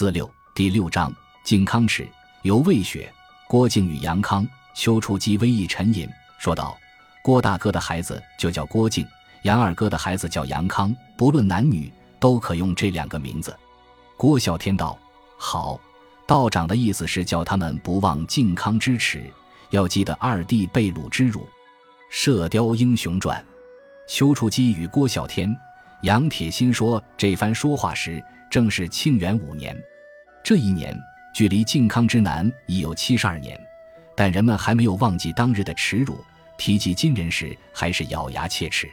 四六第六章靖康耻，由魏雪、郭靖与杨康、丘处机微意沉吟，说道：“郭大哥的孩子就叫郭靖，杨二哥的孩子叫杨康，不论男女，都可用这两个名字。”郭啸天道：“好，道长的意思是叫他们不忘靖康之耻，要记得二弟被掳之辱。”《射雕英雄传》，丘处机与郭啸天、杨铁心说这番说话时。正是庆元五年，这一年距离靖康之难已有七十二年，但人们还没有忘记当日的耻辱，提及今人时还是咬牙切齿。